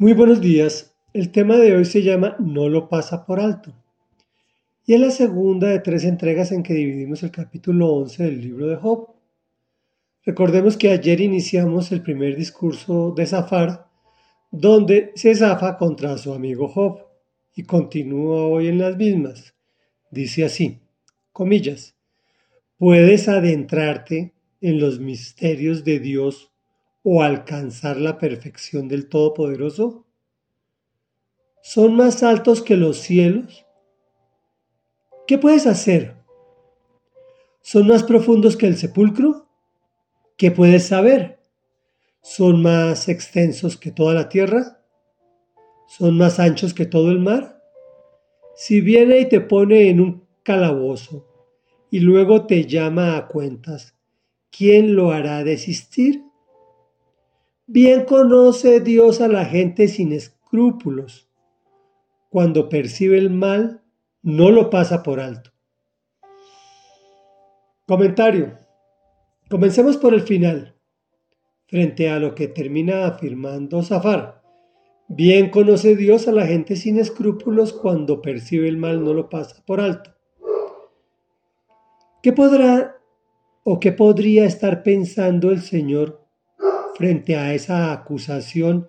Muy buenos días. El tema de hoy se llama No lo pasa por alto. Y es la segunda de tres entregas en que dividimos el capítulo 11 del libro de Job. Recordemos que ayer iniciamos el primer discurso de Zafar, donde se zafa contra su amigo Job y continúa hoy en las mismas. Dice así, comillas, puedes adentrarte en los misterios de Dios o alcanzar la perfección del Todopoderoso? ¿Son más altos que los cielos? ¿Qué puedes hacer? ¿Son más profundos que el sepulcro? ¿Qué puedes saber? ¿Son más extensos que toda la tierra? ¿Son más anchos que todo el mar? Si viene y te pone en un calabozo y luego te llama a cuentas, ¿quién lo hará desistir? Bien conoce Dios a la gente sin escrúpulos. Cuando percibe el mal, no lo pasa por alto. Comentario. Comencemos por el final, frente a lo que termina afirmando Zafar. Bien conoce Dios a la gente sin escrúpulos, cuando percibe el mal no lo pasa por alto. ¿Qué podrá o qué podría estar pensando el Señor frente a esa acusación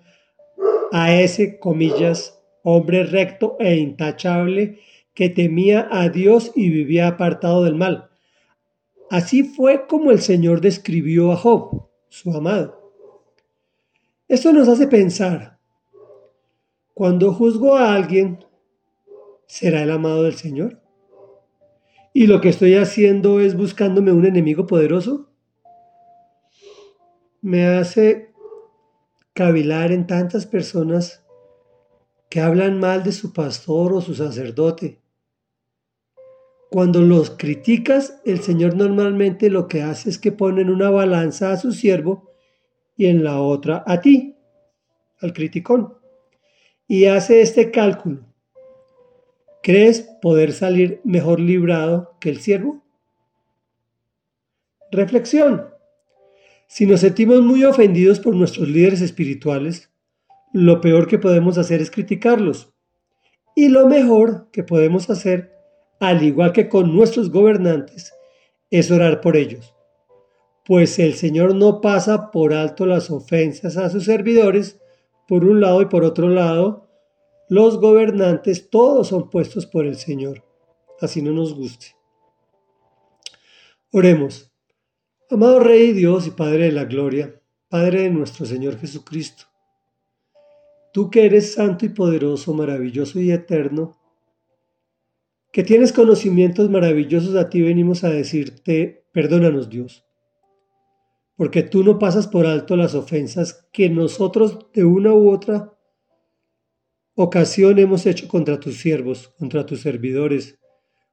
a ese, comillas, hombre recto e intachable que temía a Dios y vivía apartado del mal. Así fue como el Señor describió a Job, su amado. Esto nos hace pensar, cuando juzgo a alguien, ¿será el amado del Señor? ¿Y lo que estoy haciendo es buscándome un enemigo poderoso? Me hace cavilar en tantas personas que hablan mal de su pastor o su sacerdote. Cuando los criticas, el Señor normalmente lo que hace es que pone en una balanza a su siervo y en la otra a ti, al criticón, y hace este cálculo. ¿Crees poder salir mejor librado que el siervo? Reflexión. Si nos sentimos muy ofendidos por nuestros líderes espirituales, lo peor que podemos hacer es criticarlos. Y lo mejor que podemos hacer, al igual que con nuestros gobernantes, es orar por ellos. Pues el Señor no pasa por alto las ofensas a sus servidores, por un lado y por otro lado, los gobernantes todos son puestos por el Señor, así no nos guste. Oremos. Amado Rey Dios y Padre de la Gloria, Padre de nuestro Señor Jesucristo, tú que eres santo y poderoso, maravilloso y eterno, que tienes conocimientos maravillosos, a ti venimos a decirte, perdónanos Dios, porque tú no pasas por alto las ofensas que nosotros de una u otra ocasión hemos hecho contra tus siervos, contra tus servidores,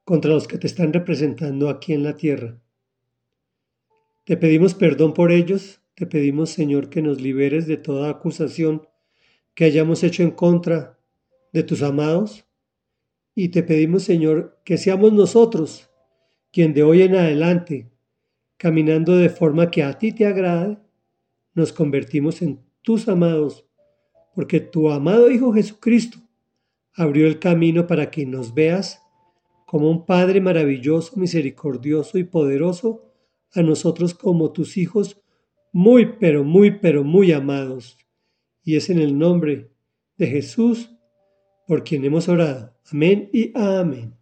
contra los que te están representando aquí en la tierra. Te pedimos perdón por ellos, te pedimos Señor que nos liberes de toda acusación que hayamos hecho en contra de tus amados. Y te pedimos Señor que seamos nosotros quien de hoy en adelante, caminando de forma que a ti te agrade, nos convertimos en tus amados, porque tu amado Hijo Jesucristo abrió el camino para que nos veas como un Padre maravilloso, misericordioso y poderoso a nosotros como tus hijos muy, pero muy, pero muy amados. Y es en el nombre de Jesús por quien hemos orado. Amén y amén.